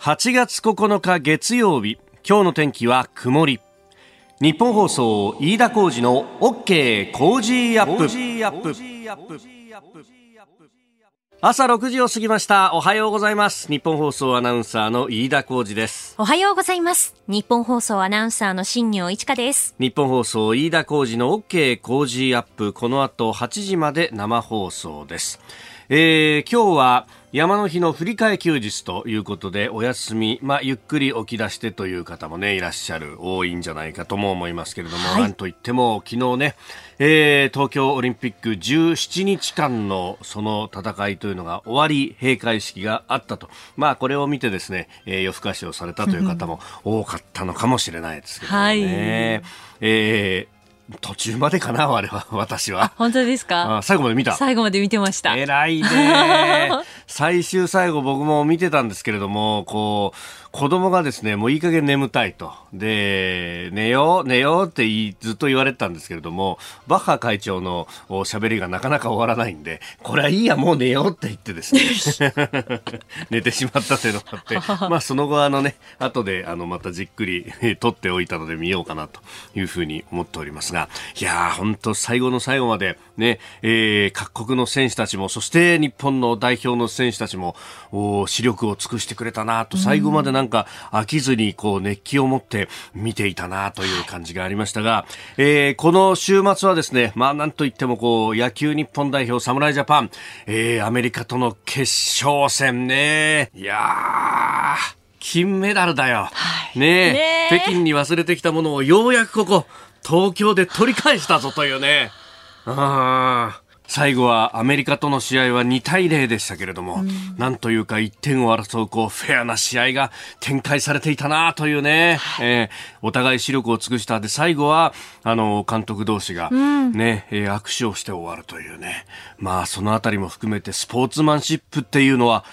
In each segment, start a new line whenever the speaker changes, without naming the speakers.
8月9日月曜日今日の天気は曇り。日本放送飯田浩二の OK 工事アップ。朝6時を過ぎました。おはようございます。日本放送アナウンサーの飯田浩二です。
おはようございます。日本放送アナウンサーの新業一華です。
日本放送飯田浩二の OK 工事アップ。この後8時まで生放送です。えー、今日は山の日の振り替え休日ということでお休み、まあ、ゆっくり起き出してという方もねいらっしゃる多いんじゃないかとも思いますけれども、はい、なんといっても昨日ね、えー、東京オリンピック17日間のその戦いというのが終わり閉会式があったと、まあ、これを見てですね、えー、夜更かしをされたという方も多かったのかもしれないですけどね。はい、えー途中までかな、あれは、私は。
本当ですか？
最後まで見た。
最後まで見てました。
偉いね。最終最後僕も見てたんですけれども、こう、子供がですね、もういい加減眠たいと。で、寝よう、寝ようってずっと言われてたんですけれども、バッハ会長の喋りがなかなか終わらないんで、これはいいや、もう寝ようって言ってですね、寝てしまったというのがあって、まあその後あのね、後であのまたじっくり撮っておいたので見ようかなというふうに思っておりますが、いやー、本当最後の最後までね、えー、各国の選手たちも、そして日本の代表の選手たちも、視力を尽くしてくれたなと、最後までなんか飽きずにこう熱気を持って見ていたなという感じがありましたが、えー、この週末はですね、まあなんといってもこう野球日本代表侍ジャパン、えー、アメリカとの決勝戦ね。いやー、金メダルだよ。はい、ねね北京に忘れてきたものをようやくここ、東京で取り返したぞというね。ああ。最後はアメリカとの試合は2対0でしたけれども、うん、なんというか1点を争うこうフェアな試合が展開されていたなというね、はい、えー、お互い視力を尽くしたで最後はあの監督同士がね、うん、えー、握手をして終わるというね、まあそのあたりも含めてスポーツマンシップっていうのは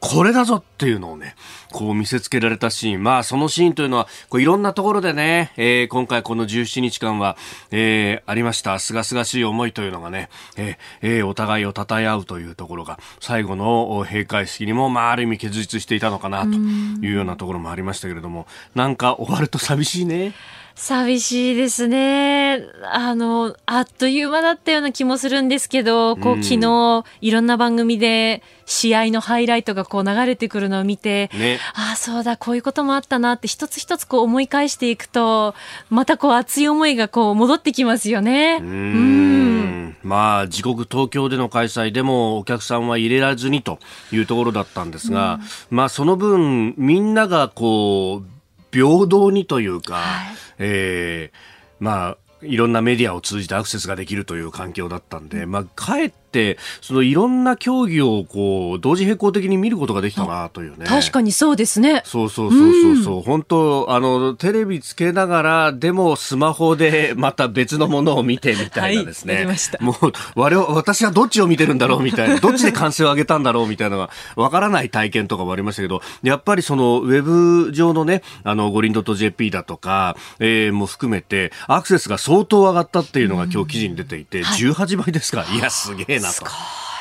これだぞっていうのをね、こう見せつけられたシーン。まあ、そのシーンというのは、こういろんなところでね、えー、今回この17日間は、えー、ありました。すがすがしい思いというのがね、えー、お互いを称え合うというところが、最後の閉会式にも、まあ、ある意味結実していたのかな、というようなところもありましたけれども、なんか終わると寂しいね。
寂しいですね。あの、あっという間だったような気もするんですけど、こう、昨日、いろんな番組で、試合のハイライトがこう流れてくるのを見て、ね、ああ、そうだ、こういうこともあったなって一つ一つこう思い返していくと、またこう熱い思いがこう戻ってきますよね。うん
まあ、自国東京での開催でもお客さんは入れられずにというところだったんですが、まあその分みんながこう、平等にというか、はい、えー、まあ、いろんなメディアを通じてアクセスができるという環境だったんで、まあ、かえって、そのいろんな競技をこう、同時並行的に見ることができたなというね。
確かにそうですね。
そうそうそうそうそう、うん、本当、あの、テレビつけながら、でもスマホで また別のものを見てみたいなですね。はい、もう、我々、私はどっちを見てるんだろうみたいな、どっちで歓声を上げたんだろうみたいなのが、わからない体験とかもありましたけど、やっぱりその、ウェブ上のね、あの、五輪 .jp だとか、えー、も含めて、アクセスが相当上がったっていうのが今日記事に出ていて、うんはい、18倍ですか。いや、すげえなと。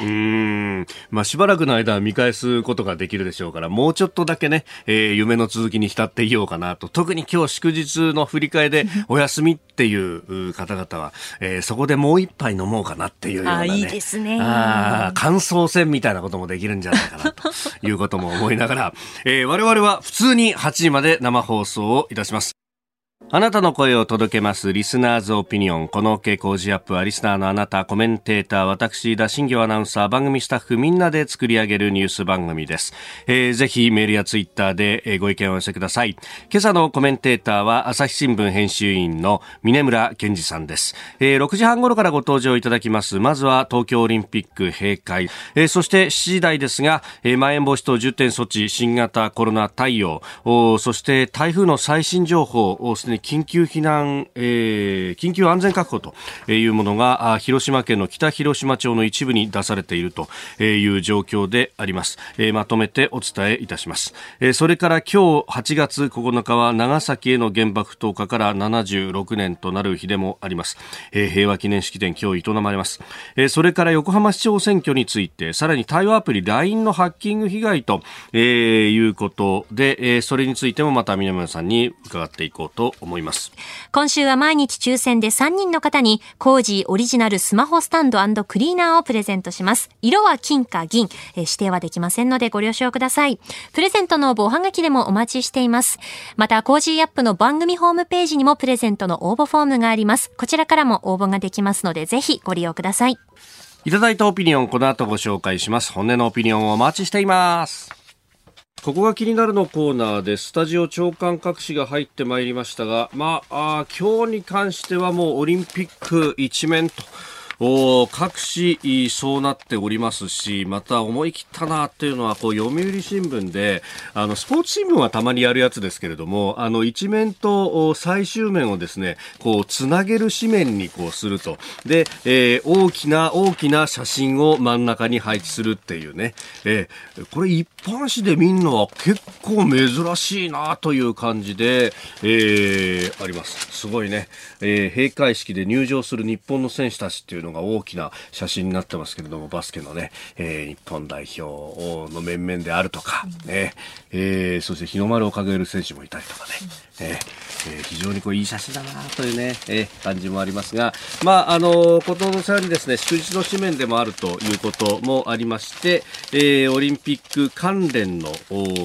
うん。まあ、しばらくの間は見返すことができるでしょうから、もうちょっとだけね、えー、夢の続きに浸っていようかなと。特に今日祝日の振り替えでお休みっていう方々は、えー、そこでもう一杯飲もうかなっていうような、ね、
あいいですね。
あ感想戦みたいなこともできるんじゃないかなと いうことも思いながら、えー、我々は普通に8時まで生放送をいたします。あなたの声を届けます。リスナーズオピニオン。この傾向ジアップはリスナーのあなた、コメンテーター、私、田新業アナウンサー、番組スタッフみんなで作り上げるニュース番組です。えー、ぜひメールやツイッターで、ご意見を寄せください。今朝のコメンテーターは朝日新聞編集員の峰村健二さんです。えー、6時半頃からご登場いただきます。まずは東京オリンピック閉会。えー、そして7時台ですが、えー、まん延防止等重点措置、新型コロナ対応、そして台風の最新情報をすですね、緊急避難、えー、緊急安全確保というものが、広島県の北広島町の一部に出されているという状況であります。えー、まとめてお伝えいたします。えー、それから今日8月9日は長崎への原爆投下から76年となる日でもあります。えー、平和記念式典今日営まれます。えー、それから横浜市長選挙について、さらに対話アプリ LINE のハッキング被害と、えー、いうことで、えー、それについてもまた南村さんに伺っていこうと思います。
今週は毎日抽選で3人の方に、コージーオリジナルスマホスタンドクリーナーをプレゼントします。色は金か銀、えー、指定はできませんのでご了承ください。プレゼントの応募おはがきでもお待ちしています。また、コージーアップの番組ホームページにもプレゼントの応募フォームがあります。こちらからも応募ができますので、ぜひご利用ください。
いただいたオピニオン、この後ご紹介します。本音のオピニオンをお待ちしています。ここが気になるのコーナーでスタジオ朝刊各紙が入ってまいりましたが、まあ、あ今日に関してはもうオリンピック一面と。お各紙そうなっておりますし、また思い切ったなっていうのは、こう、読売新聞で、あの、スポーツ新聞はたまにやるやつですけれども、あの、一面と最終面をですね、こう、つなげる紙面にこうすると。で、えー、大きな大きな写真を真ん中に配置するっていうね。えー、これ一般紙で見るのは結構珍しいなという感じで、えー、あります。すごいね。えー、閉会式で入場する日本の選手たちっていうのが大きな写真になってますけれども、バスケのね、えー、日本代表の面々であるとか、ね、えー、そして日の丸を掲げる選手もいたりとかね、えー、非常にこういい写真だなというね、えー、感じもありますが、まあ、あの、ことのさにですね、祝日の紙面でもあるということもありまして、えー、オリンピック関連の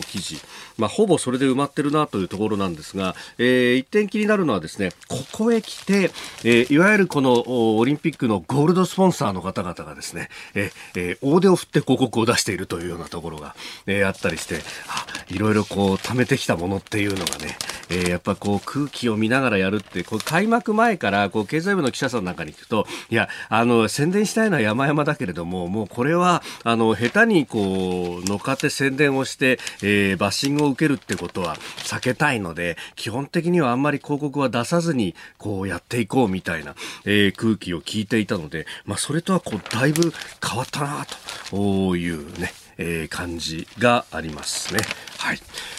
記事、まあ、ほぼそれで埋まってるなというところなんですが、えー、一点気になるのはですね、ここへ来て、えー、いわゆるこのオリンピックのゴールドスポンサーの方々がですね、えー、大手を振って広告を出しているというようなところが、えー、あったりして、あいろいろこう貯めてきたものっていうのがね、えー、やっぱこう空気を見ながらやるって、こう開幕前からこう経済部の記者さんなんかに聞くと、いや、あの、宣伝したいのは山々だけれども、もうこれは、あの、下手にこう、乗っかって宣伝をして、えー、バッシングを受けるってことは避けたいので、基本的にはあんまり広告は出さずに、こうやっていこうみたいな、えー、空気を聞いていたので、まあ、それとはこう、だいぶ変わったなというね、えー、感じがありますね。はい。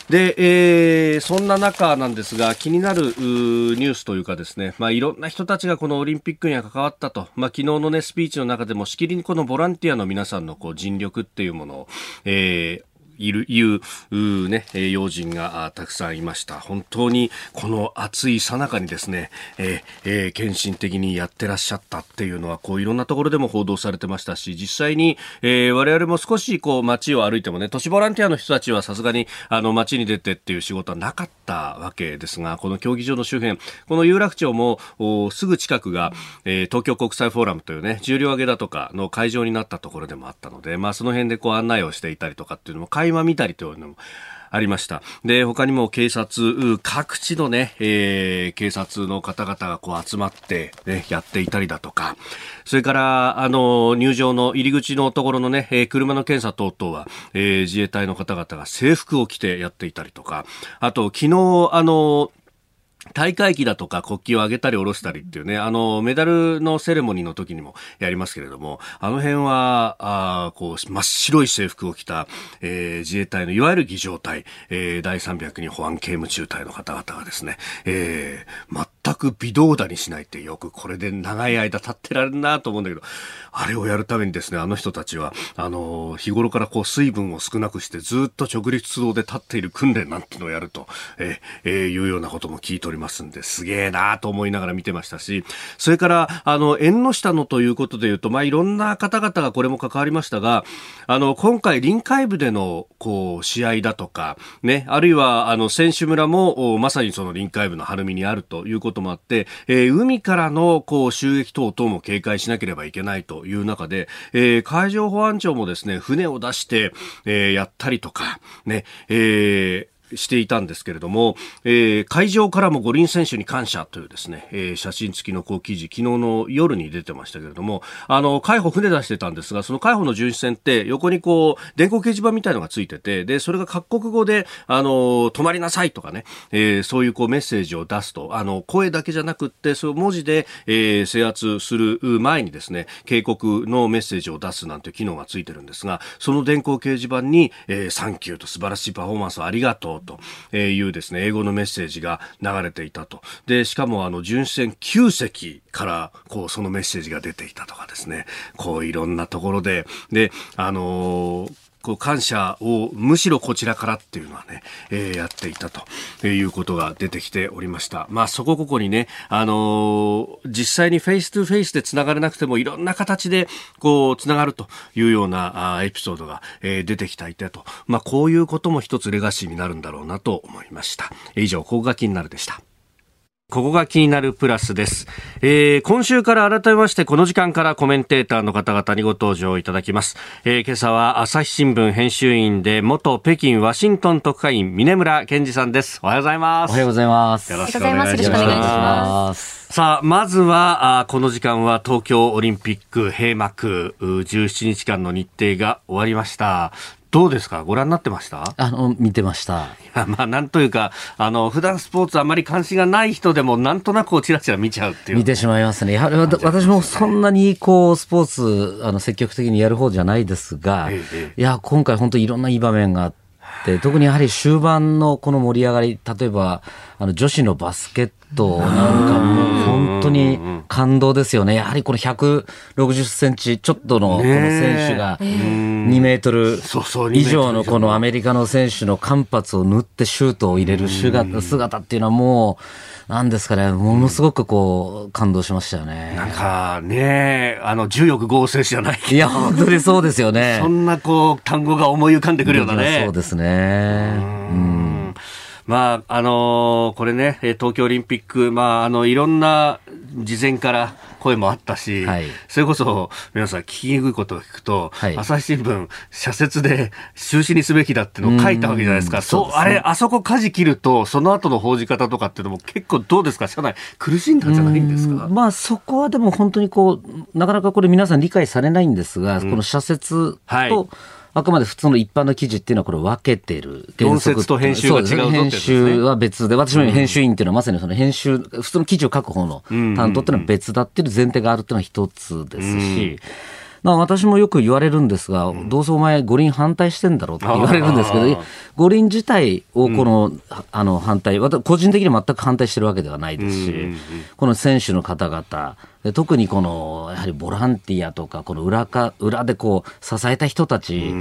で、えー、そんな中なんですが、気になるニュースというかですね、まあ、いろんな人たちがこのオリンピックには関わったと、まあ、昨日のね、スピーチの中でもしきりにこのボランティアの皆さんのこう尽力っていうものを、えー、いる、いう、ね、要人がたくさんいました。本当にこの暑いさなかにですね、えー、えー、献身的にやってらっしゃったっていうのは、こういろんなところでも報道されてましたし、実際に、えー、我々も少しこう街を歩いてもね、都市ボランティアの人たちはさすがにあの街に出てっていう仕事はなかったわけですが、この競技場の周辺、この有楽町もすぐ近くが、えー、東京国際フォーラムというね、重量挙げだとかの会場になったところでもあったので、まあその辺でこう案内をしていたりとかっていうのも垣間見たりというのもありました。で、他にも警察、各地のね、えー、警察の方々がこう集まって、ね、やっていたりだとか、それから、あの、入場の入り口のところのね、えー、車の検査等々は、えー、自衛隊の方々が制服を着てやっていたりとか、あと、昨日、あの、大会旗だとか国旗を上げたり下ろしたりっていうね、あの、メダルのセレモニーの時にもやりますけれども、あの辺は、あこう、真っ白い制服を着た、えー、自衛隊のいわゆる儀仗隊、えー、第302保安刑務中隊の方々がですね、えー、全く微動だにしないってよくこれで長い間立ってられるなと思うんだけど、あれをやるためにですね、あの人たちは、あの、日頃からこう水分を少なくしてずっと直立動で立っている訓練なんてのをやると、えー、えー、いうようなことも聞いております。ますんで、すげえなと思いながら見てましたし、それから、あの、縁の下のということで言うと、まあ、いろんな方々がこれも関わりましたが、あの、今回臨海部での、こう、試合だとか、ね、あるいは、あの、選手村も、まさにその臨海部の晴海にあるということこともあって、えー、海からのこう襲撃等々も警戒しなければいけないという中で、えー、海上保安庁もですね、船を出して、えー、やったりとか、ね、えー、していたんですけれども、えー、会場からも五輪選手に感謝というですね、えー、写真付きのこう記事、昨日の夜に出てましたけれども、あの、海保船出してたんですが、その海保の巡視船って横にこう、電光掲示板みたいのがついてて、で、それが各国語で、あの、止まりなさいとかね、えー、そういうこうメッセージを出すと、あの、声だけじゃなくって、そう文字で、えー、制圧する前にですね、警告のメッセージを出すなんて機能がついてるんですが、その電光掲示板に、えー、サンキューと素晴らしいパフォーマンスをありがとうというですね、英語のメッセージが流れていたと。で、しかもあの、巡視船9隻から、こう、そのメッセージが出ていたとかですね、こう、いろんなところで、で、あのーこう感謝をむしろこちらからっていうのはね、えー、やっていたと。いうことが出てきておりました。まあそこここにね、あのー、実際に face to face で繋がれなくてもいろんな形でこう繋がるというようなあエピソードが、えー、出てきていたと。まあこういうことも一つレガシーになるんだろうなと思いました。以上、ここが気になるでした。ここが気になるプラスです、えー、今週から改めましてこの時間からコメンテーターの方々にご登場いただきます、えー、今朝は朝日新聞編集員で元北京ワシントン特派員峰村健二さんです。おはようございます。
おはようございます。
よろしくお願いします。さあ、まずは、あこの時間は東京オリンピック閉幕、17日間の日程が終わりました。どうですか？ご覧になってました？
あの、見てました。い
や、まあ、なんというか、あの、普段スポーツあまり関心がない人でも、なんとなくちらちら見ちゃうっていう。
見てしまいますね。やはり、私もそんなに、こう、スポーツ、あの、積極的にやる方じゃないですが、ええ、いや、今回本当いろんないい場面があって、特にやはり終盤のこの盛り上がり、例えば、あの、女子のバスケットなんかも本当に感動ですよね。やはりこの160センチちょっとのこの選手が2メートル以上のこのアメリカの選手の間髪を縫ってシュートを入れる姿っていうのはもう、なんですかね、ものすごくこう、感動しましたよね。
なんかね、あの、重力合成じゃない
いや、本当にそうですよね。
そんなこう、単語が思い浮かんでくるようなね。
そうですね。うん
まあ、あのー、これね、東京オリンピック、まあ、あの、いろんな事前から声もあったし、はい、それこそ、皆さん聞きにくいことを聞くと、はい、朝日新聞、社説で中止にすべきだってのを書いたわけじゃないですか。そう、ね、あれ、あそこ舵切ると、その後の報じ方とかっていうのも結構どうですか、社内。苦しんだんじゃないんですか？
まあ、そこはでも本当にこう、なかなかこれ皆さん理解されないんですが、うん、この社説と、はいあくまで普通の一般の記事っていうのはこれ分けてる。
原則と編集が違う
ぞ、ね、編集は別で、私も編集員っていうのはまさにその編集、普通の記事を書く方の担当っていうのは別だっていう前提があるっていうのは一つですし、まあ、私もよく言われるんですが、うん、どうせお前五輪反対してんだろうって言われるんですけど、五輪自体をこの、うん、あの反対、個人的に全く反対してるわけではないですし、この選手の方々、特にこのやはりボランティアとかこの裏か裏でこう支えた人たち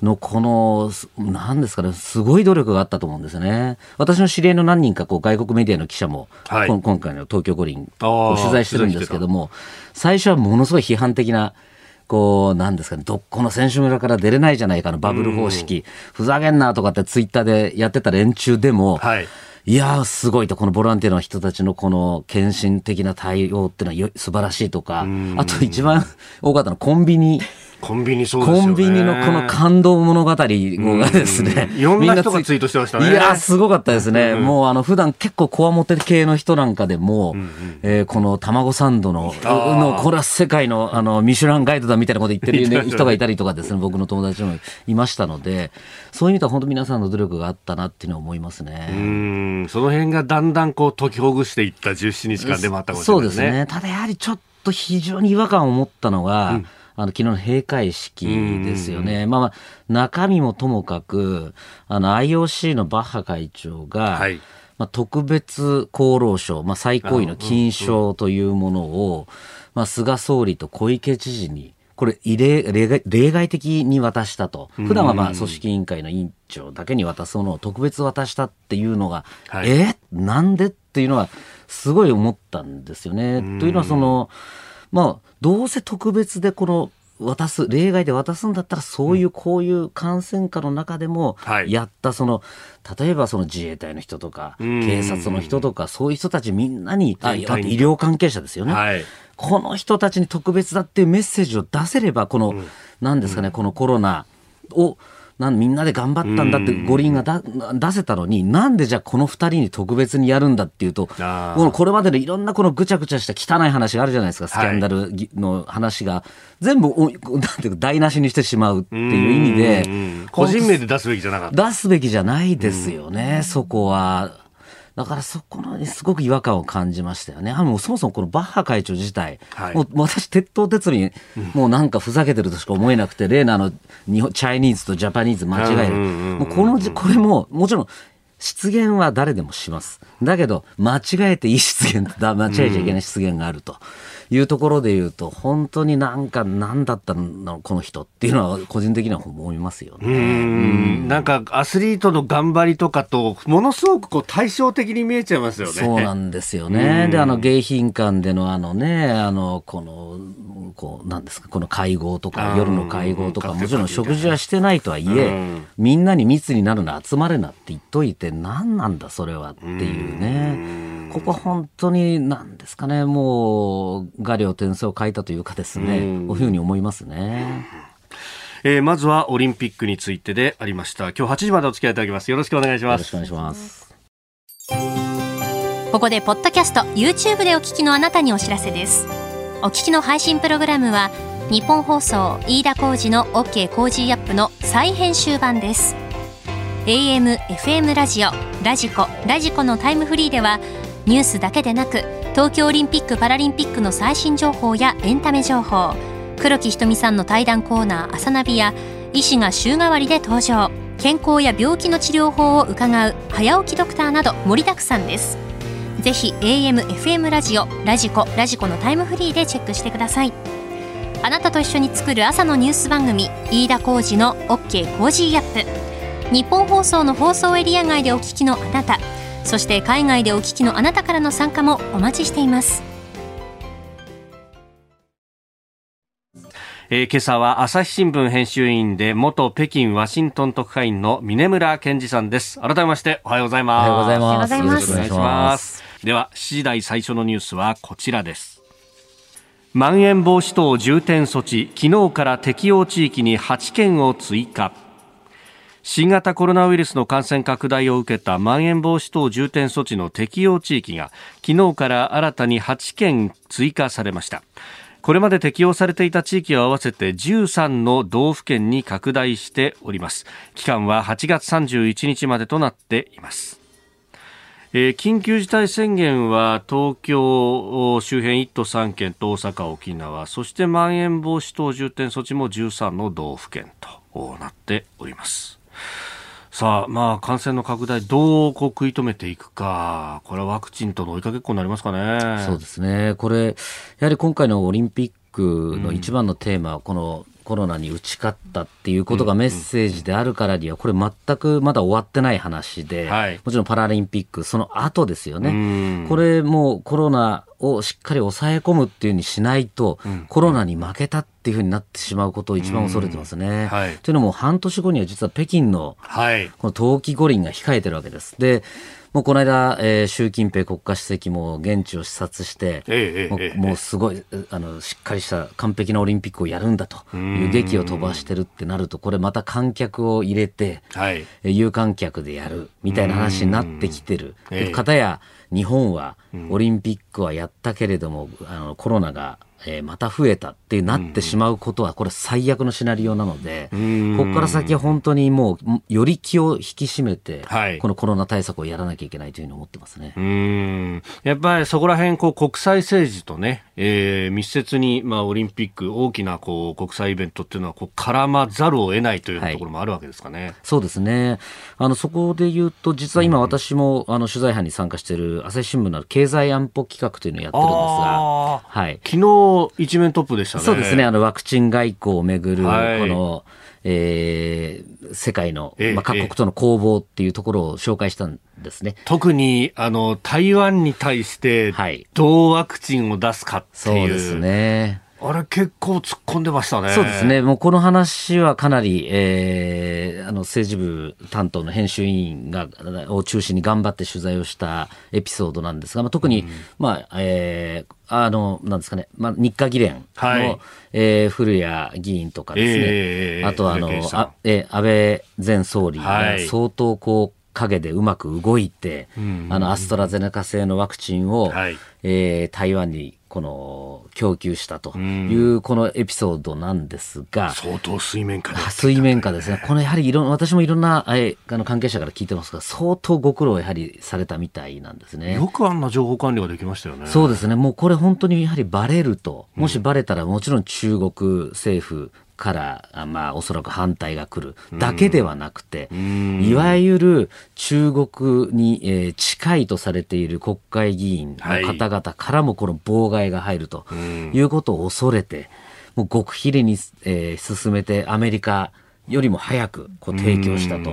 のこの何ですかねすごい努力があったと思うんですよね。私の知り合いの何人かこう外国メディアの記者も、はい、今回の東京五輪を取材してるんですけども最初はものすごい批判的なこう、なんですかね、どこの選手村から出れないじゃないかのバブル方式、ふざけんなとかってツイッターでやってた連中でも、はい。いやー、すごいと、このボランティアの人たちのこの献身的な対応っていうのは素晴らしいとか、あと一番多かったのはコンビニ。
コンビニそうです
コンビニのこの感動物語がですね。
いろんな人がツイートしてましたね。
いやすごかったですね。もうあの、普段結構こわもて系の人なんかでも、えこの卵サンドの、の、これは世界のあの、ミシュランガイドだみたいなこと言ってる人がいたりとかですね、僕の友達もいましたので、そういう意味では本当皆さんの努力があったなっていうのは思いますね。う
ん、その辺がだんだんこう解きほぐしていった17日間でもあったことですね。
そうですね。ただやはりちょっと非常に違和感を持ったのが、うんあの昨日の閉会式ですよね。まあまあ、中身もともかく、あの IOC のバッハ会長が、はい、まあ、特別功労賞、まあ、最高位の金賞というものを、まあ、菅総理と小池知事に、これ異例例例外的に渡したと、普段はまあ組織委員会の委員長だけに渡すものを特別渡したっていうのが、はい、え？なんで？っていうのは、すごい思ったんですよね。というのは、その、まあ、どうせ特別でこの渡す例外で渡すんだったらそういうこういう感染下の中でもやったその、例えばその自衛隊の人とか警察の人とかそういう人たちみんなにあ医療関係者ですよね、はい、この人たちに特別だっていうメッセージを出せればこの何ですかねこのコロナをなんみんなで頑張ったんだって五輪がだ出せたのに、なんでじゃあこの二人に特別にやるんだっていうと、このこれまでのいろんなこのぐちゃぐちゃした汚い話があるじゃないですか、スキャンダルの話が、全部お、なんていうか台無しにしてしまうっていう意味で
うん、個人名で出すべきじゃなかった。
出すべきじゃないですよね、そこは。だからそこのすごく違和感を感じましたよね。あもうそもそもこのバッハ会長自体、
はい
もう私、鉄頭鉄尾に、もうなんかふざけてるとしか思えなくて、例のあの、日本、チャイニーズとジャパニーズ間違える。
うんうんうんうん
もうこのじ、これも、もちろん、失言は誰でもします。だけど、間違えていい失言間違えちゃいけない失言があるというところで言うと、本当になんか何だったの、この人っていうのは個人的には思いますよね。
うんなんかアスリートの頑張りとかとものすごくこう対照的に見えちゃいますよね。
そうなんですよね。で、あの、迎賓館でのあのね、あの、この、こう、なんですか、この会合とか、
うん
夜の会合とか、
うん
もちろん食事はしてないとはいえ、
うん
みんなに密になるな、集まれなって言っといて、何なんだ、それはっていうね。ここは本当に、なんですかね、もう、画竜点睛を欠いたというかですね、
うん
こういうふうに思いますね。
えーまずはオリンピックについてでありました。今日8時までお付き合いいただきます。よろしくお願いします
よろしくお。願いします。
ここでポッドキャスト YouTube でお聞きのあなたにお知らせですお聞きの配信プログラムはニッポン放送飯田浩司の OK コージーアップの再編集版です AM、FM ラジオ、ラジコ、ラジコのタイムフリーではニュースだけでなく東京オリンピック・パラリンピックの最新情報やエンタメ情報。黒木ひとみさんの対談コーナー「あさナビ」や医師が週替わりで登場。健康や病気の治療法を伺う早起きドクターなど盛りだくさんです。ぜひ AM、FM ラジオ、ラジコ、ラジコのタイムフリーでチェックしてください。あなたと一緒に作る朝のニュース番組飯田浩二の OK コージーアップ。ニッポン放送の放送エリア外でお聞きのあなたそして海外でお聞きのあなたからの参加もお待ちしています
えー今朝は朝日新聞編集員で元北京ワシントン特派員の峰村健二さんです。改めましておはようござい
お
ます。
おはようございます
よろしくお願いします。
では、7時台最初のニュースはこちらです。まん延防止等重点措置、昨日から適用地域に8県を追加。新型コロナウイルスの感染拡大を受けたまん延防止等重点措置の適用地域が昨日から新たに8県追加されました。これまで適用されていた地域を合わせて13の道府県に拡大しております。期間は8月31日までとなっています。えー緊急事態宣言は東京周辺1都3県と大阪、沖縄そしてまん延防止等重点措置も13の道府県となっております。さあ、まあ、感染の拡大、どうこう食い止めていくか、これはワクチンとの追いかけっこになりますかね。
そうですね。これ、やはり今回のオリンピックの一番のテーマは、このコロナに打ち勝ったっていうことがメッセージであるからには、これ全くまだ終わってない話で、
はい
もちろんパラリンピック、その後ですよ
う
ね。
ん
これもうコロナをしっかり抑え込むっていうふうにしないと、コロナに負けたっていうふうになってしまうことを一番恐れてますね。
はい
というのも半年後には実は北京の
はい。
この冬季五輪が控えてるわけです。で、もうこの間、えー習近平国家主席も現地を視察して、もう
ええええええ。
もうすごい、えあの、しっかりした完璧なオリンピックをやるんだという劇を飛ばしてるってなると、これまた観客を入れて、
はい。
えー有観客でやるみたいな話になってきてる。
ええ。
かたや日本はオリンピックはやったけれども、あのコロナが、えーまた増えたってなってしまうことは、これ最悪のシナリオなので、
ん
ここから先は本当にもう、より気を引き締めて、
はい
このコロナ対策をやらなきゃいけないというふうに思ってますね。
うーんやっぱりそこら辺こう国際政治とね、えー密接に、まあ、オリンピック大きなこう国際イベントっていうのはこう絡まざるを得ないという
はい
ところもあるわけですかね。
そうですね。あの、そこで言うと、実は今私も、あの、取材班に参加している朝日新聞の経済安保企画というのをやってるんですが、はい。
昨日一面トップでしたね。
そうですね。あの、ワクチン外交をめぐる、
はい
この、えー世界の、まあ、各国との攻防っていうところを紹介したんですね。
特にあの台湾に対してどうワクチンを出すかっていう。
そうですね。
あれ結構突っ込んでましたね。
そうですね。もうこの話はかなり、えー、あの政治部担当の編集委員が、を中心に頑張って取材をしたエピソードなんですが、まあ、特に、うん、まあ、えー、あの、なんですかね、まあ、日華議連の、はい、えー、古谷議員とかですね、えー、あとあの、あえー、安倍前総理が相当こう、陰でうまく動いて、あのアストラゼネカ製のワクチンを、はい、えー、台湾にこの供給したというこのエピソードなんですが、
相当水面下で、
水面下ですね、このやはりいろ私もいろんなあの関係者から聞いてますが、相当ご苦労やはりされたみたいなんですね。
よくあんな情報管理ができましたよね。
そうですね、もうこれ本当にやはりバレると、もしバレたらもちろん中国政府、から、まあ、おそらく反対が来る。だけではなくて、いわゆる中国に、えー、近いとされている国会議員の方々からもこの妨害が入るということを恐れて、もう極秘裏に、えー、進めてアメリカよりも早くこう提供したと。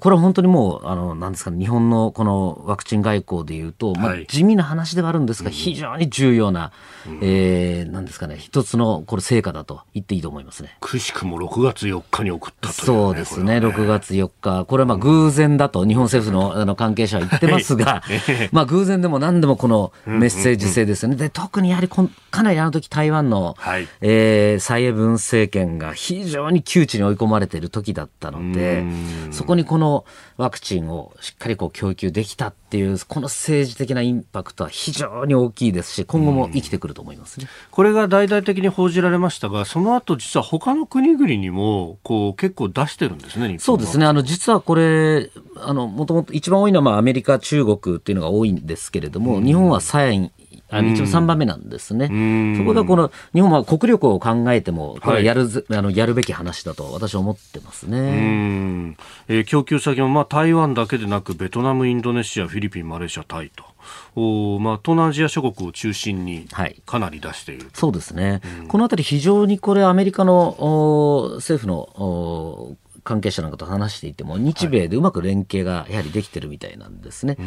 これは本当にもう、あの、なんですかね、日本のこのワクチン外交でいうと、まあ、地味な話ではあるんですが、非常に重要な、えー、なんですかね、一つのこれ成果だと言っていいと思いますね。
くしくも6月4日に送ったという、
ね、そうですね、ね。6月4日。これはまあ偶然だと日本政府のあの関係者は言ってますが、まあ偶然でも何でもこのメッセージ性ですよね。で、特にやはりこかなりあの時台湾の、はい、えー、蔡英文政権が非常に窮地に追い込まれている時だったので、そこにこのワクチンをしっかりこう供給できたっていう、この政治的なインパクトは非常に大きいですし、今後も生きてくると思いますね。
これが大々的に報じられましたが、その後実は他の国々にもこう結構出してるんですね、
そうですね。あの実はこれ、あのもともと一番多いのはまあアメリカ、中国っていうのが多いんですけれども、日本はサインあの一応3番目なんですね。そこでこの日本は国力を考えても、これやる、はい、あのやるべき話だと私は思ってますね。
えー、供給先もまあ台湾だけでなくベトナム、インドネシア、フィリピン、マレーシア、タイと。おまあ、東南アジア諸国を中心にかなり出している、はい、
そうですね、うん、このあたり、非常にこれ、アメリカの政府の関係者なんかと話していても、日米でうまく連携がやはりできてるみたいなんですね。はい、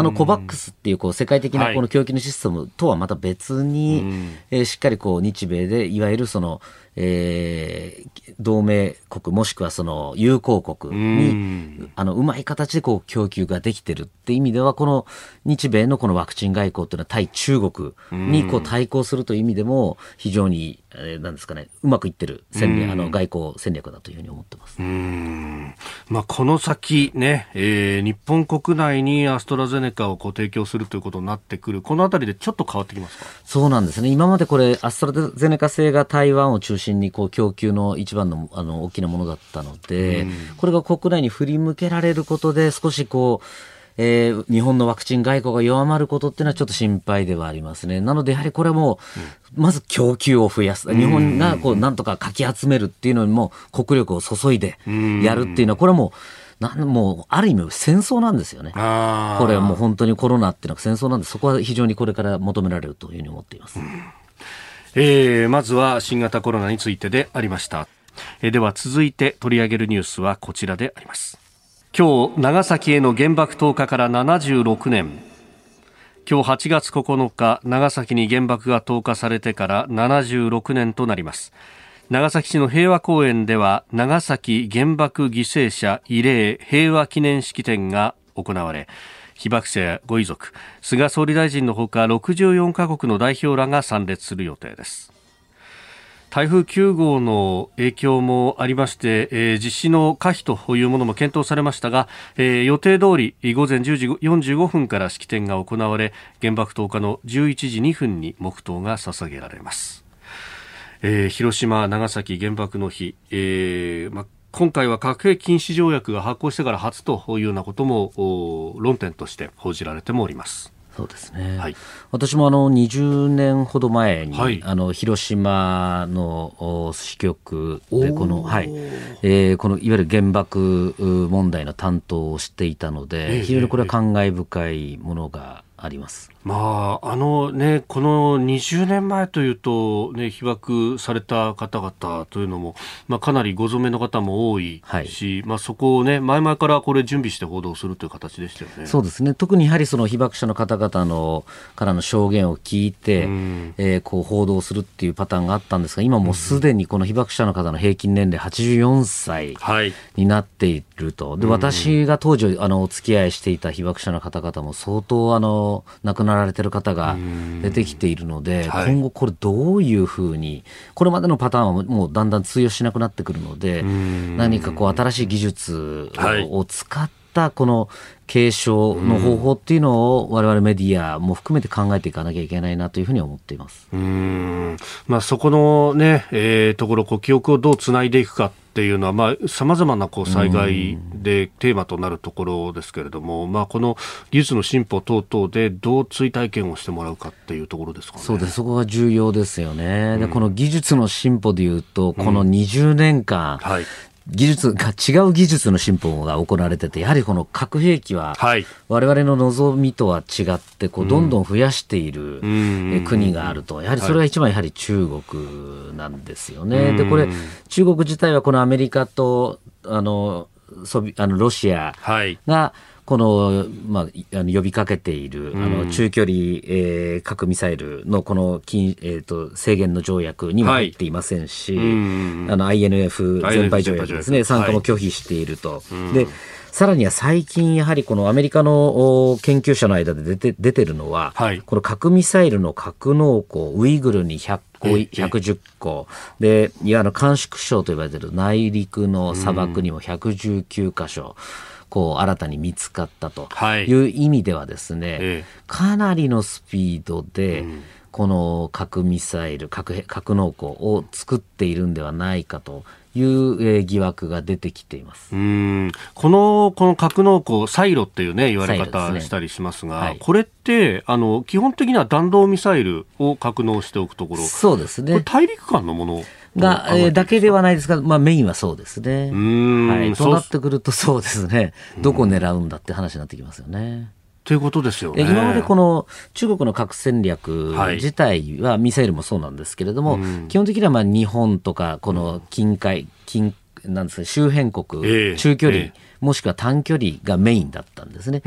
あのコバックスっていうこう世界的なこの供給のシステムとはまた別に、はい、えー、しっかりこう日米でいわゆるそのえー、同盟国もしくはその友好国にあのうまい形でこう供給ができてるって意味ではこの日米のこのワクチン外交っていうのは対中国にこう対抗するという意味でも非常に、えー、なんですかねうまくいってる戦略あの外交戦略だというふうに思ってます。
まあ、この先ね、えー、日本国内にアストラゼネカをこう提供するということになってくる。このあたりでちょっと変わってきますか？
そうなんですね。今までこれアストラゼネカ製が台湾を中心心にこう供給の一番のあの大きなものだったので、うん、これが国内に振り向けられることで少しこうえー、日本のワクチン外交が弱まることっていうのはちょっと心配ではありますね。なので、やはりこれはもう、まず供給を増やす。日本がこう、なんとかかき集めるっていうのにも、国力を注いでやるっていうのは、これはもう、なんもう、ある意味戦争なんですよね。これはもう本当にコロナっていうのは戦争なんで、そこは非常にこれから求められるというふうに思っています。うん
えー、まずは新型コロナについてでありました、えー、では続いて取り上げるニュースはこちらであります。今日長崎への原爆投下から76年。今日8月9日長崎に原爆が投下されてから76年となります。長崎市の平和公園では長崎原爆犠牲者慰霊平和記念式典が行われ被爆者やご遺族菅総理大臣のほか64カ国の代表らが参列する予定です。台風9号の影響もありまして、えー、実施の可否というものも検討されましたが、えー、予定通り午前10時45分から式典が行われ原爆投下の11時2分に黙祷が捧げられます、えー、広島長崎原爆の日、えーま今回は核兵器禁止条約が発効してから初というようなことも論点として報じられてもおります。
そうですね、はい、私もあの20年ほど前に、はい、あの広島の支局でこの,、はい。えー、このいわゆる原爆問題の担当をしていたので、非常にこれは感慨深いものがあります。
まあ、あのね、この20年前というと、ね、被爆された方々というのも、まあ、かなりご存命の方も多いし、はい、まあ、そこをね、前々からこれ準備して報道するという形でしたよね。
そうですね。特にやはりその被爆者の方々のからの証言を聞いて、うん、えー、こう報道するっていうパターンがあったんですが、今もうすでにこの被爆者の方の平均年齢84歳になっていると。はい、で、私が当時あのお付き合いしていた被爆者の方々も相当あの亡くなられてる方が出てきているので、はい、今後これどういうふうに、これまでのパターンはもうだんだん通用しなくなってくるので、何かこう新しい技術を使って、この継承の方法っていうのを我々メディアも含めて考えていかなきゃいけないなというふうに思っています。
うん。まあ、そこのね、えー、ところこう記憶をどうつないでいくかっていうのはさまざ、まなこう災害でテーマとなるところですけれども、まあ、この技術の進歩等々でどう追体験をしてもらうかっていうところですか、ね、
そうです。そこが重要ですよね、でこの技術の進歩でいうとこの20年間、うんはい、技術が違う技術の進歩が行われてて、やはりこの核兵器は、我々の望みとは違って、こうどんどん増やしている国があると、やはりそれが一番やはり中国なんですよね。で、これ、中国自体はこのアメリカと、あの、ソビあのロシアが、この、まあ、あの呼びかけている、あの中距離、えー、核ミサイルのこの禁、えーと、制限の条約にも入っていませんし、はい、あの INF 全廃条約ですね、参加も拒否していると。はい、でさらには最近、やはりこのアメリカの研究者の間で出て出てるのは、はい、この核ミサイルの格納庫、ウイグルに100個、110個、で、いわゆる甘粛省と呼ばれている内陸の砂漠にも119箇所。うんこう新たに見つかったとい。う意味ではですね、はい、かなりのスピードで、この核ミサイル核核農庫を作っているんではないかという、えー、疑惑が出てきています。
うん。このこの格納庫、サイロっていうね、言われ方したりしますが、すね。はい、これってあの、基本的には弾道ミサイルを格納しておくところ、
そうですね。
大陸間のもの
が、えー、だけではないですが、まあ、メインはそうですね。はい、そうなってくると、そうですね、どこ狙うんだって話になってきますよね。
ということですよね。
今までこの中国の核戦略自体はミサイルもそうなんですけれども、はい、基本的にはまあ日本とかこの近海、近なんですか周辺国、えー、中距離、えー、もしくは短距離がメインだったんですね。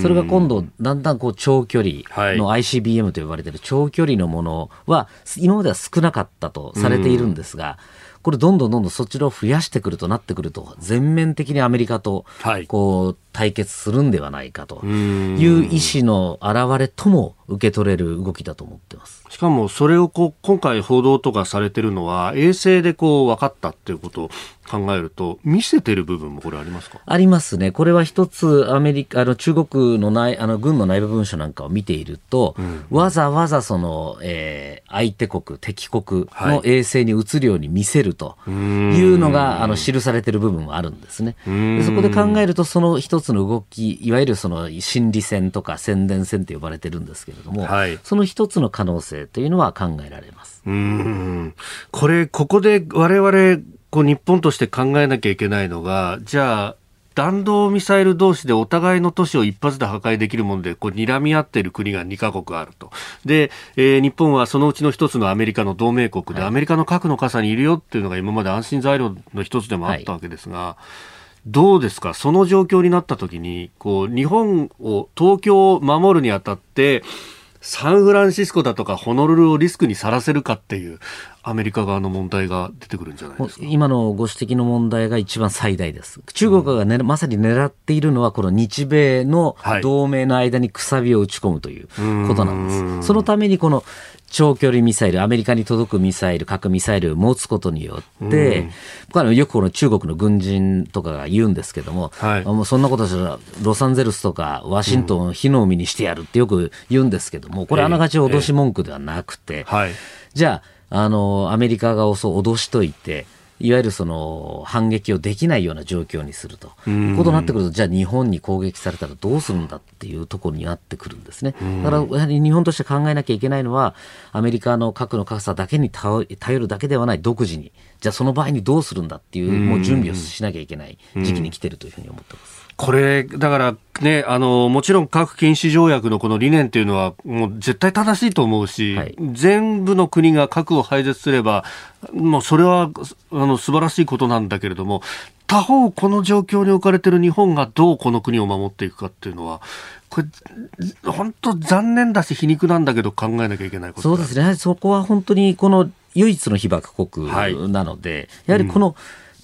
それが今度、だんだんこう長距離の ICBM と呼ばれている長距離のものは、今までは少なかったとされているんですが、これどんどんどんどんそちらを増やしてくるとなってくると、全面的にアメリカと、こう、対決するんではないかと。いう意思の表れとも受け取れる動きだと思ってます。
しかもそれをこう今回報道とかされてるのは衛星でこう分かったっていうことを考えると見せてる部分もこれありますか？
ありますね。これは一つアメリカ、あの中国の内、あの軍の内部文書なんかを見ていると、うん、わざわざその、えー、相手国、敵国の衛星に映るように見せるというのが、はい、あの記されてる部分もあるんですね。でそこで考えるとその一つの動き、いわゆるその心理戦とか宣伝戦と呼ばれてるんですけれども、はい、その一つの可能性というのは考えられます。
うんこれ、ここで我々、こう日本として考えなきゃいけないのが、じゃあ、弾道ミサイル同士でお互いの都市を一発で破壊できるもので、こう、睨み合っている国が2カ国あると。で、えー、日本はそのうちの一つのアメリカの同盟国で、はい、アメリカの核の傘にいるよっていうのが今まで安心材料の一つでもあったわけですが、はいどうですか、その状況になったときに、こう、日本を、東京を守るにあたって、サンフランシスコだとかホノルルをリスクにさらせるかっていうアメリカ側の問題が出てくるんじゃないですか？
今のご指摘の問題が一番最大です。中国がね、うん、まさに狙っているのはこの日米の同盟の間にくさびを打ち込むということなんです。はい、そのためにこの長距離ミサイル、アメリカに届くミサイル、核ミサイルを持つことによって、僕はよくこの中国の軍人とかが言うんですけども、はい、もうそんなことしたら、ロサンゼルスとかワシントンを火の海にしてやるってよく言うんですけども、これあながち脅し文句ではなくて、はい、じゃあ、あの、アメリカがそう脅しといて、いわゆるその反撃をできないような状況にするということになってくると、じゃあ日本に攻撃されたらどうするんだっていうところになってくるんですね。だからやはり日本として考えなきゃいけないのは、アメリカの核の格差だけに頼るだけではない独自に、じゃあその場合にどうするんだっていう、もう準備をしなきゃいけない時期に来てるというふうに思ってます。
これ、だからね、あの、もちろん核禁止条約のこの理念っていうのは、もう絶対正しいと思うし、はい、全部の国が核を廃絶すれば、もうそれは、あの、素晴らしいことなんだけれども、他方、この状況に置かれている日本がどうこの国を守っていくかっていうのは、これ、本当残念だし皮肉なんだけど考えなきゃいけないこと
そうですね。そこは本当にこの唯一の被爆国なので、はい、やはりこの、うん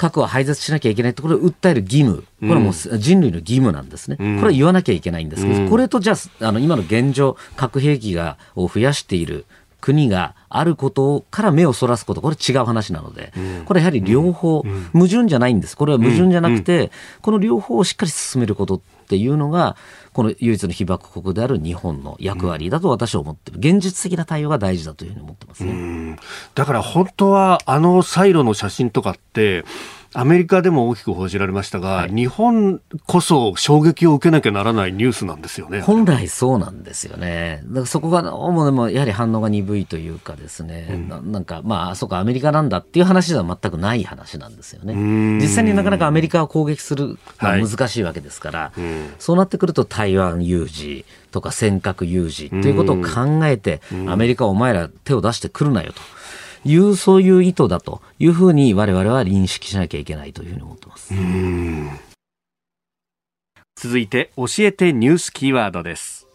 核は廃絶しなきゃいけないところを訴える義務、これはもう人類の義務なんですね、これは言わなきゃいけないんですけど、これとじゃあ、あの今の現状、核兵器がを増やしている国があることから目をそらすこと、これ違う話なので、これやはり両方、矛盾じゃないんです。これは矛盾じゃなくて、この両方をしっかり進めることっていうのが、この唯一の被爆国である日本の役割だと私は思ってる。現実的な対応が大事だというふうに思ってますね。
だから本当はあのサイロの写真とかって、アメリカでも大きく報じられましたが、はい、日本こそ衝撃を受けなきゃならないニュースなんですよね。
本来そうなんですよね。だからそこが、主でもやはり反応が鈍いというかですね、うん、ななんか、まあ、そうか、アメリカなんだっていう話では全くない話なんですよね。実際になかなかアメリカを攻撃するのは難しいわけですから、はいうん、そうなってくると台湾有事とか尖閣有事ということを考えて、アメリカお前ら手を出してくるなよと。いう、そういう意図だというふうに我々は認識しなきゃいけないというふうに思ってます。
続いて、教えてニュースキーワードです。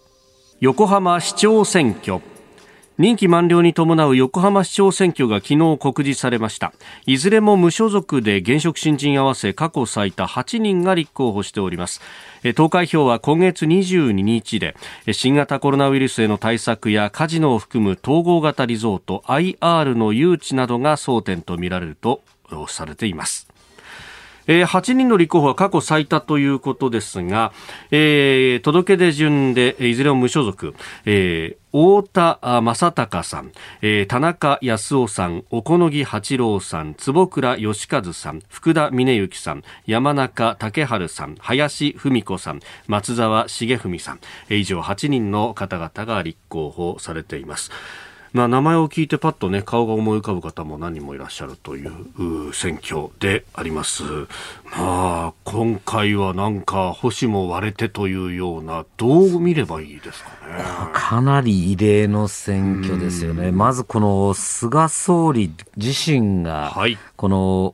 横浜市長選挙。任期満了に伴う横浜市長選挙が昨日告示されました。いずれも無所属で現職新人合わせ過去最多8人が立候補しております。投開票は今月22日で新型コロナウイルスへの対策やカジノを含む統合型リゾート IR の誘致などが争点とみられるとされています。えー、8人の立候補は過去最多ということですが、え、届け出順で、いずれも無所属、え、太田正隆さん、えー、田中康夫さん、小此木八郎さん、坪倉義和さん、福田峰幸さん、山中竹春さん、林文子さん、松沢重文さん、以上8人の方々が立候補されています。まあ、名前を聞いてパッとね顔が思い浮かぶ方も何人もいらっしゃるという選挙であります。まあ今回はなんか星も割れてというようなどう見ればいいですかね。
かなり異例の選挙ですよね。まずこの菅総理自身が、この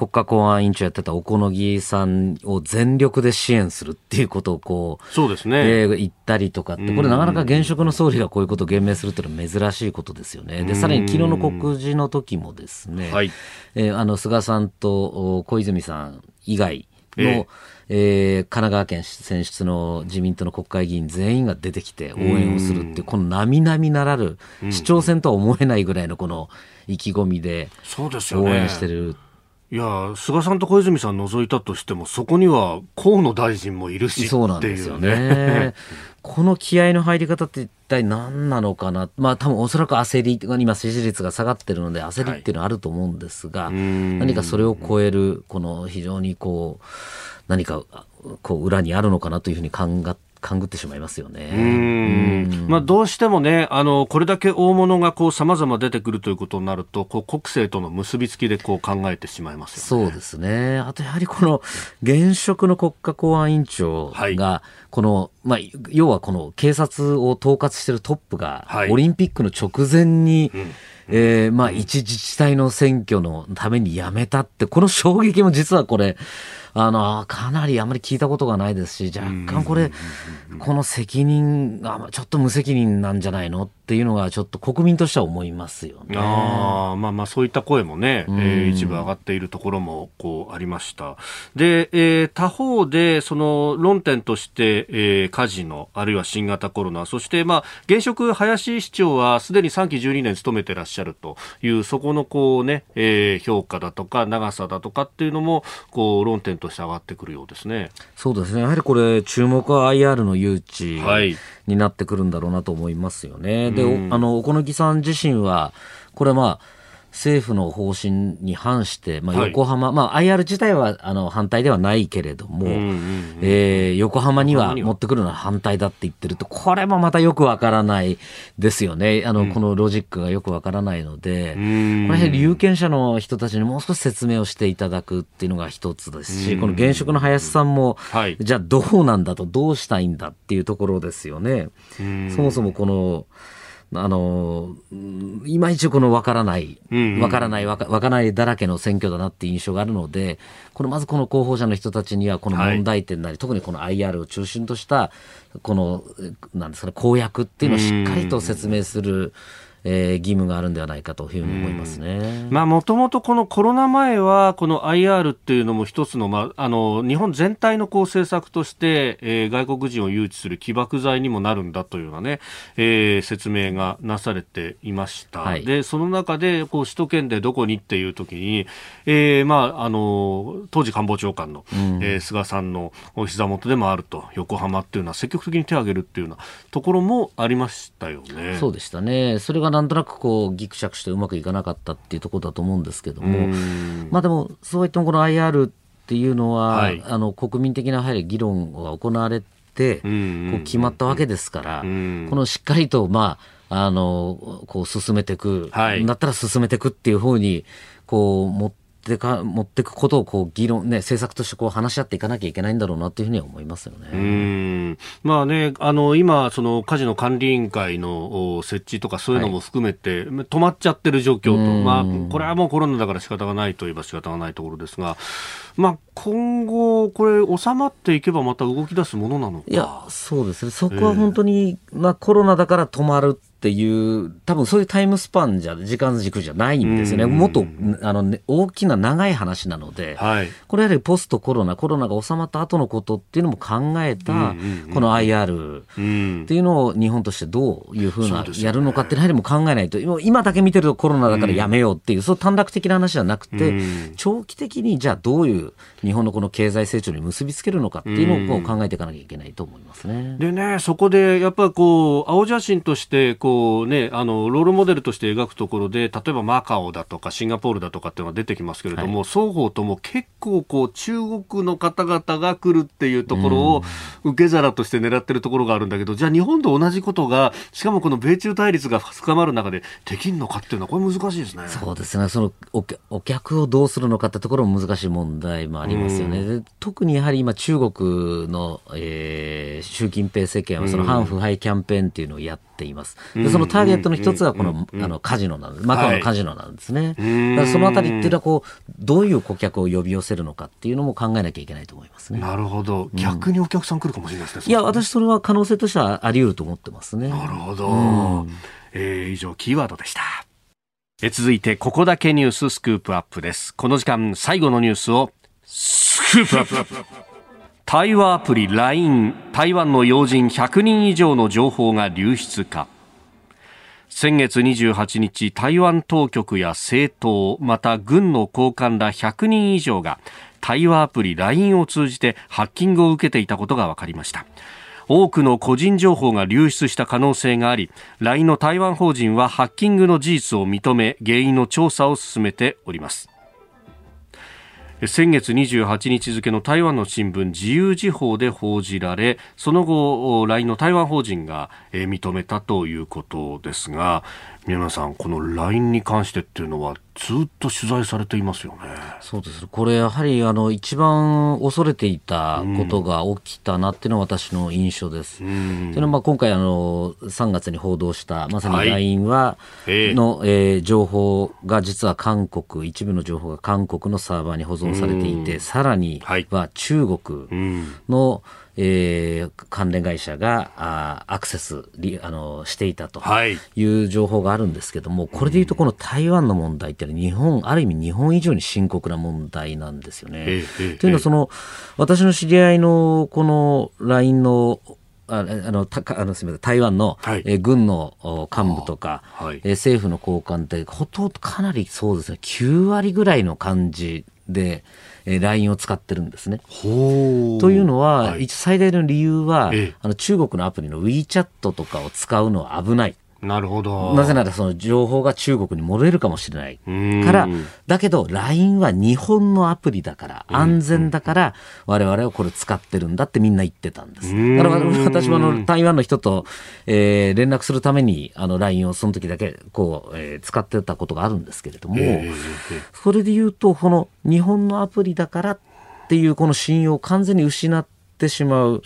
国家公安委員長やってた小此木さんを全力で支援するっていうことをこう、
そうですね。
えー、言ったりとかって、これなかなか現職の総理がこういうことを言明するっていうのは珍しいことですよね。で、さらに昨日の告示の時もですね、はい、えー、あの、菅さんと小泉さん以外の、えーえー、神奈川県選出の自民党の国会議員全員が出てきて応援をするっていう、この並々ならる、市長選とは思えないぐらいのこの意気込みで応援してる。
いや菅さんと小泉さん除いたとしても、そこには河野大臣もいるし
そうなんですよね。この気合の入り方って一体何なのかな、まあ多分おそらく焦り、今支持率が下がってるので焦りっていうのはあると思うんですが、はい、何かそれを超える、この非常にこう、何かこう裏にあるのかなというふうに考え勘ぐってしまいますよね。
まあ、どうしてもね、あの、これだけ大物がこう様々出てくるということになると、こう国政との結びつきでこう考えてしまいます
よね。そうですね。あとやはりこの現職の国家公安委員長が、この、まあ、要はこの警察を統括しているトップが、オリンピックの直前に、うんえー、まあ、一自治体の選挙のために辞めたって、この衝撃も実はこれ、あの、かなりあまり聞いたことがないですし、若干これ、この責任がちょっと無責任なんじゃないのっていうのがちょっと国民としては思いますよね。
あまあまあそういった声もね、えー、一部上がっているところもこうありました。で、えー、他方でその論点として、えー、カジノあるいは新型コロナそしてまあ現職林市長はすでに3期12年務めてらっしゃるというそこのこうね、えー、評価だとか長さだとかっていうのもこう論点として上がってくるようですね。
そうですね。やはりこれ注目は IR の誘致になってくるんだろうなと思いますよね。はい、で、うん、あの、小此木さん自身は、これまあ、政府の方針に反して、まあ、
はい。
横浜、まあ、IR 自体はあの反対ではないけれども、えー横浜には持ってくるのは反対だって言ってると、これもまたよくわからないですよね。あの、このロジックがよくわからないので、
ん。
これ有権者の人たちにもう少し説明をしていただくっていうのが一つですし、この現職の林さんも、
はい。
じゃあどうなんだと、どうしたいんだっていうところですよね。そもそもこの、あの、うんいまいちこのわからない
うんうん、
わからない、わからないだらけの選挙だなっていう印象があるので、このまずこの候補者の人たちには、この問題点なり、特にこの IR を中心とした、この、えなんですかね、公約っていうのをしっかりと説明する、えー義務があるんではないかというふうに思いますね。
まあ、もともとこのコロナ前は、この IR っていうのも一つの、まあ、あの、日本全体のこう政策として、えー外国人を誘致する起爆剤にもなるんだというようなね、えー説明がなされていました。
はい
で、その中で、こう、首都圏でどこにっていう時に、えーまあ、あの、当時官房長官の、えー菅さんのお膝元でもあると、横浜っていうのは積極的に手を挙げるっていうようなところもありましたよね。
そうでしたね。それがなんとなくこう、ぎくしゃくしてうまくいかなかったっていうところだと思うんですけども、
ん。
まあでも、そういったこの IR っていうのは、
はい。
あの、国民的なやはり議論が行われて、こう決まったわけですから、
ん。
このしっかりと、まあ、あの、こう進めていく、
はい。
だったら進めていくっていう方に、こう、持ってか、持っていくことをこう議論、ね、政策としてこう話し合っていかなきゃいけないんだろうなっていうふうには思いますよね。
うんまあね、あの今、そのカジノ管理委員会のお設置とかそういうのも含めて、止まっちゃってる状況と、
うん
まあ、これはもうコロナだから仕方がないといえば仕方がないところですが、まあ、今後、これ、収まっていけばまた動き出すものなのか。
いや、そうですね。そこは本当に、まあコロナだから止まるっていう、多分そういうタイムスパンじゃ、時間軸じゃないんですよね。
うん
もっと、あの、ね、大きな長い話なので、
はい。
これやはりポストコロナ、コロナが収まった後のことっていうのも考えた、この IR
うん
っていうのを日本としてどういうふうなやるのかっていうのはやはりもう考えないと、今今だけ見てるとコロナだからやめようっていう、そう短絡的な話じゃなくて、
うん
長期的にじゃあどういう日本のこの経済成長に結びつけるのかっていうのをこう考えていかなきゃいけないと思いますね。
でね、そこでやっぱりこう青写真としてこう、ね、あのロールモデルとして描くところで例えばマカオだとかシンガポールだとかっていうのが出てきますけれども、双方とも結構こう中国の方々が来るっていうところを受け皿として狙ってるところがあるんだけどじゃあ日本と同じことがしかもこの米中対立が深まる中でできるのかっていうのはこれ難しいですね。
そうですね。そのお客お客をどうするのかってところも難しい問題もありますよね。で特にやはり今中国の、えー習近平政権はその反腐敗キャンペーンっていうのをやっています。でそのターゲットの一つはこの、あのカジノなんです。マカオのカジノなんですね。
い
だからそのあたりっていうのはこう、どういう顧客を呼び寄せるのかっていうのも考えなきゃいけないと思いますね。
なるほど逆にお客さん来るかもしれないですね。
いや、私それは可能性としてはあり得ると思ってますね。
なるほど。えー以上、キーワードでした。えー続いて、ここだけニューススクープアップです。この時間、最後のニュースを、スクープアップ。対話アプリ LINE、台湾の要人100人以上の情報が流出か。先月28日、台湾当局や政党、また軍の高官ら100人以上が対話アプリ LINE を通じてハッキングを受けていたことが分かりました。多くの個人情報が流出した可能性があり、LINE の台湾法人はハッキングの事実を認め、原因の調査を進めております。先月28日付の台湾の新聞自由時報で報じられその後 LINE の台湾法人が認めたということですが宮村さんこの LINE に関してっていうのはずっと取材されていますよね。
そうです。これやはりあの一番恐れていたことが起きたなっていうのは私の印象です。というのはまあ今回あの3月に報道したまさに
はい
LINE は、
ええ。
の、えー情報が実は韓国一部の情報が韓国のサーバーに保存されていてさらに
はい
は中国
うん。
の、えー関連会社があーアクセスリあのしていたと。
はい
いう情報があるんですけども、これでいうとこの台湾の問題っていうのは日本、ある意味日本以上に深刻な問題なんですよね。
ええええ
というのはその、私の知り合いのこの LINE のああのたかあのすみません台湾の、
はい
えー軍のお幹部とか、
あはい
えー政府の高官ってほとんどかなりそうですね9割ぐらいの感じで、えー LINE を使ってるんですね。
ほ
というのは、
はい
一最大の理由は、
ええ
あの中国のアプリの WeChat とかを使うのは危ない。
なるほど。
なぜならその情報が中国に漏れるかもしれない。
うん。
から、だけど LINE は日本のアプリだから、安全だから、我々はこれ使ってるんだってみんな言ってたんです。
うん。
だから私もあの台湾の人と、えー連絡するためにあの LINE をその時だけこう、えー使ってたことがあるんですけれども、
え
それで言うと、この日本のアプリだからっていうこの信用を完全に失ってしまう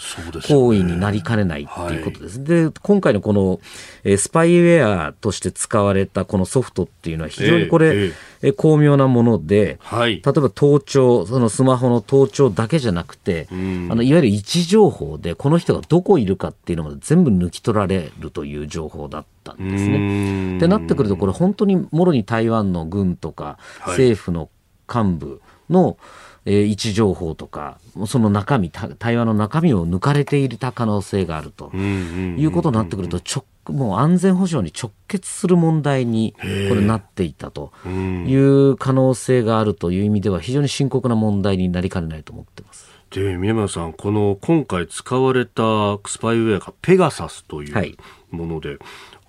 行為になりかねないっていうことです。で、今回のこの、えースパイウェアとして使われたこのソフトっていうのは非常にこれ、
え
巧妙なもので、
はい。
例えば盗聴、そのスマホの盗聴だけじゃなくて、
ん
あのいわゆる位置情報で、この人がどこいるかっていうのまで全部抜き取られるという情報だったんですね。
ね
ってなってくると、これ本当にもろに台湾の軍とか
はい
政府の幹部の、えー位置情報とか、その中身、た対話の中身を抜かれていた可能性があると。いうことになってくると、直もう安全保障に直結する問題にこれなっていたと。いう可能性があるという意味では非常に深刻な問題になりかねないと思ってます。
で宮村さん、この今回使われたスパイウェアがペガサスとい
はい。う
もので、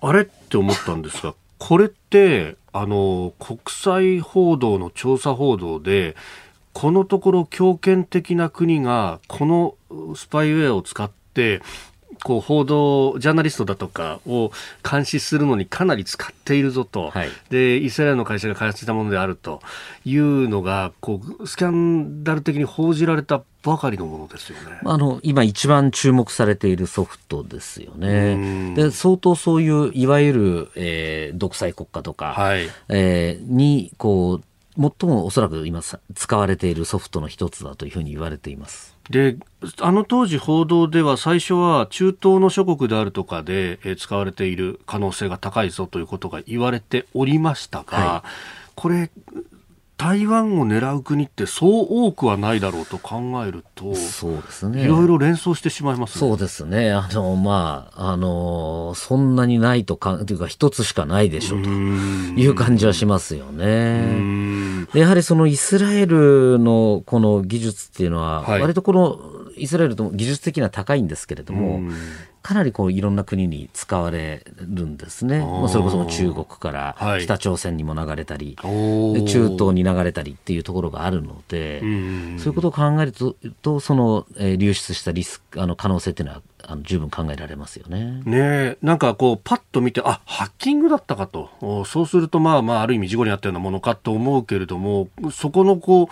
あれって思ったんですが、これってあの国際報道の調査報道で、このところ強権的な国がこのスパイウェアを使ってこう報道ジャーナリストだとかを監視するのにかなり使っているぞと、
はい
でイスラエルの会社が開発したものであるというのがこうスキャンダル的に報じられたばかりのものですよね。
あの今一番注目されているソフトですよ
うん
ね。で相当そういういわゆる、えー独裁国家とか、
はい
えーにこう最もおそらく今さ使われているソフトの一つだというふうに言われています。
であの当時報道では最初は中東の諸国であるとかで、えー使われている可能性が高いぞということが言われておりましたが、
は
これ台湾を狙う国ってそう多くはないだろうと考えると
そうですね。
いろいろ連想してしまいますね。
そうですね。あの、まあ、あの、そんなにないとか、というか一つしかないでしょうという感じはしますよ
う
ね。やはりそのイスラエルのこの技術っていうのは、
はい
割とこのイスラエルとも技術的には高いんですけれども、かなりこういろんな国に使われるんですね。
ー。
まあそれこそ中国から
はい。
北朝鮮にも流れたり、
おー。
で中東に流れたりっていうところがあるので、
うん
そういうことを考えると、とその、えー流出したリスク、あの可能性っていうのはあの十分考えられますよね。
ねえ。なんかこうパッと見てあハッキングだったかと。おそうするとまあまあある意味事故にあったようなものかと思うけれどもそこのこう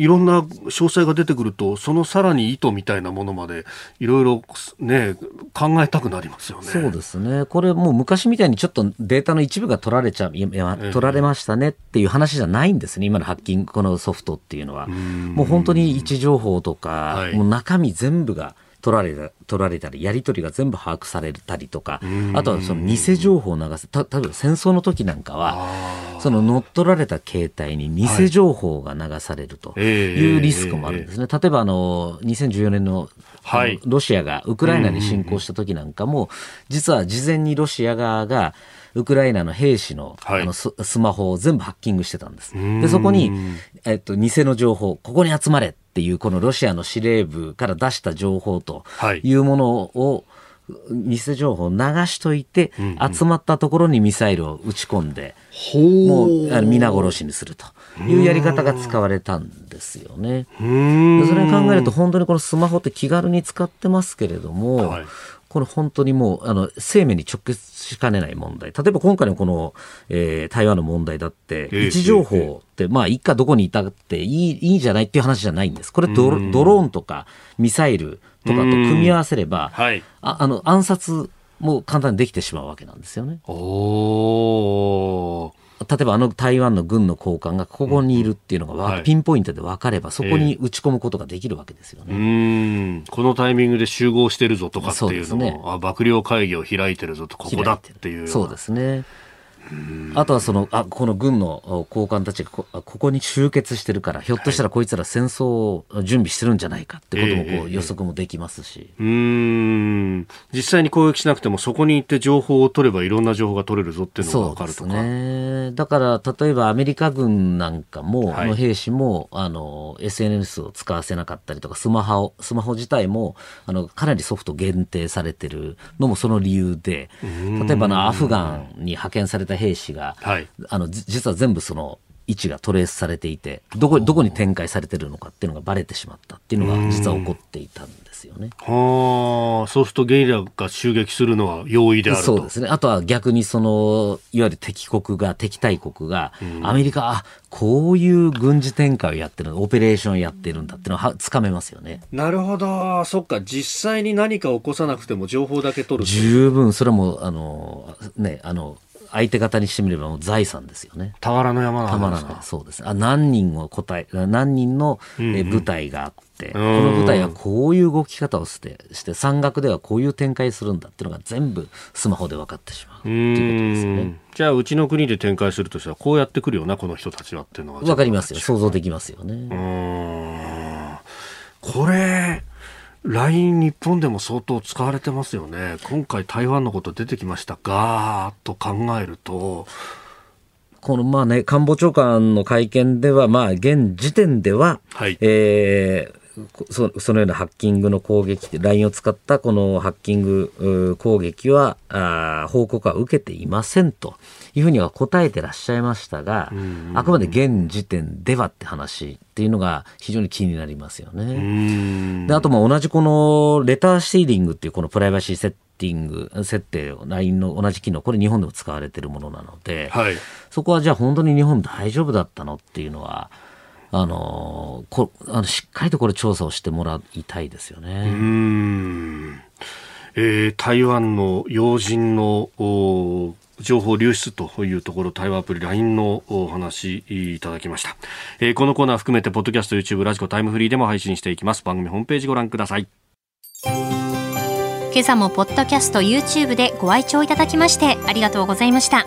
いろんな詳細が出てくるとそのさらに意図みたいなものまでいろいろね考えたくなりますよね。
そうですね。これもう昔みたいにちょっとデータの一部が取られちゃう、取られましたねっていう話じゃないんですね。今のハッキング、このソフトっていうのは。
ん
もう本当に位置情報とか、
はい
もう中身全部が取られた取られたり、やり取りが全部把握されたりとか、あとはその偽情報を流す。た、例えば戦争の時なんかは、その乗っ取られた携帯に偽情報が流されると
ええ
い。うリスクもあるんですね。例えばあの、2014年の
はい。
ロシアがウクライナに侵攻した時なんかも、実は事前にロシア側が、ウクライナの兵士の,、
はい。
あのススマホを全部ハッキングしてたんです。
ん。
で、そこに、えっと、偽の情報、ここに集まれっていう、このロシアの司令部から出した情報と
はい。
いうものを、偽情報を流しといて、集まったところにミサイルを撃ち込んで、
ほ
もうあの皆殺しにするというやり方が使われたんですよね。それに考えると本当にこのスマホって気軽に使ってますけれども、
はい
これ本当にもうあの生命に直結しかねない問題。例えば今回のこの、えー台湾の問題だって
ええ
位置情報って、まあ一家どこにいたっていいいいんじゃないっていう話じゃないんです。これドロドローンとかミサイルとかと組み合わせれば
はい。
ああの暗殺も簡単にできてしまうわけなんですよね。
おー
例えばあの台湾の軍の高官がここにいるっていうのがわ、
はい。
ピンポイントで分かればそこに打ち込むことができるわけですよね。
うーん。このタイミングで集合してるぞとかっていうのも
ね。
あ幕僚会議を開いてるぞとここだっていう
そうですね。あとはそのあこの軍の高官たちがこここに集結してるからひょっとしたらこいつら戦争を準備してるんじゃないかってこともこ
ええ
う予測もできますし、
うーん。実際に攻撃しなくてもそこに行って情報を取ればいろんな情報が取れるぞっていうのが分かるとか。
ね。だから、例えばアメリカ軍なんかも、
はい。
の兵士も、あの、SNS を使わせなかったりとか、スマホを、スマホ自体も、あの、かなりソフト限定されてるのもその理由で、例えばあの、アフガンに派遣された兵士が、
はい
あの、じ実は全部その、位置がトレースされていて、どこ、どこに展開されてるのかっていうのがバレてしまったっていうのが、実は起こっていたんですよね。
はあ、そうするとゲリラが襲撃するのは容易であると。
そうですね。あとは逆にその、いわゆる敵国が、敵対国が、アメリカ、あ、こういう軍事展開をやってる、オペレーションをやってるんだっていうのはつかめますよね。
なるほど。そっか。実際に何か起こさなくても情報だけ取ると。
十分、それはもう、あの、ね、あの、相手方にしてみればもう財産ですよね。
俵の山
な
んですか。
そうです。あ、何人を答え、何人の、え部隊があって、こ
うん
の部隊はこういう動き方をして、して、山岳ではこういう展開するんだっていうのが全部スマホで分かってしまうっていうことですよね。
んじゃあうちの国で展開するとしたらこうやってくるよなこの人たちはっていうのは
わかりますよ。想像できますよね。
これ LINE 日本でも相当使われてますよね。今回台湾のこと出てきましたがと考えると。
このまあね、官房長官の会見では、まあ現時点では、
はい。
えーそそのようなハッキングの攻撃、LINE を使ったこのハッキング攻撃はあー報告は受けていませんというふうには答えてらっしゃいましたが、あくまで現時点ではって話っていうのが非常に気になりますよね。で、あとも同じこのレターシーリングっていうこのプライバシーセッティング、設定を LINE の同じ機能、これ日本でも使われてるものなので、
はい。
そこはじゃあ本当に日本大丈夫だったのっていうのは、あのこあのしっかりとこれ調査をしてもらいたいですよね。
んえー台湾の要人のお情報流出というところ、対話アプリ LINE のお話いただきました。えーこのコーナー含めて、ポッドキャスト、YouTube、ラジコ、タイムフリーでも配信していきます。番組ホームページご覧ください。
今朝もポッドキャスト YouTube でご愛聴いただきましてありがとうございました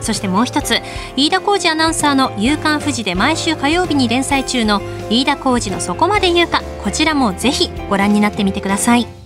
そしてもう一つ飯田浩二アナウンサーの「夕刊富士」で毎週火曜日に連載中の飯田浩二の「そこまで言うか」こちらもぜひご覧になってみてください。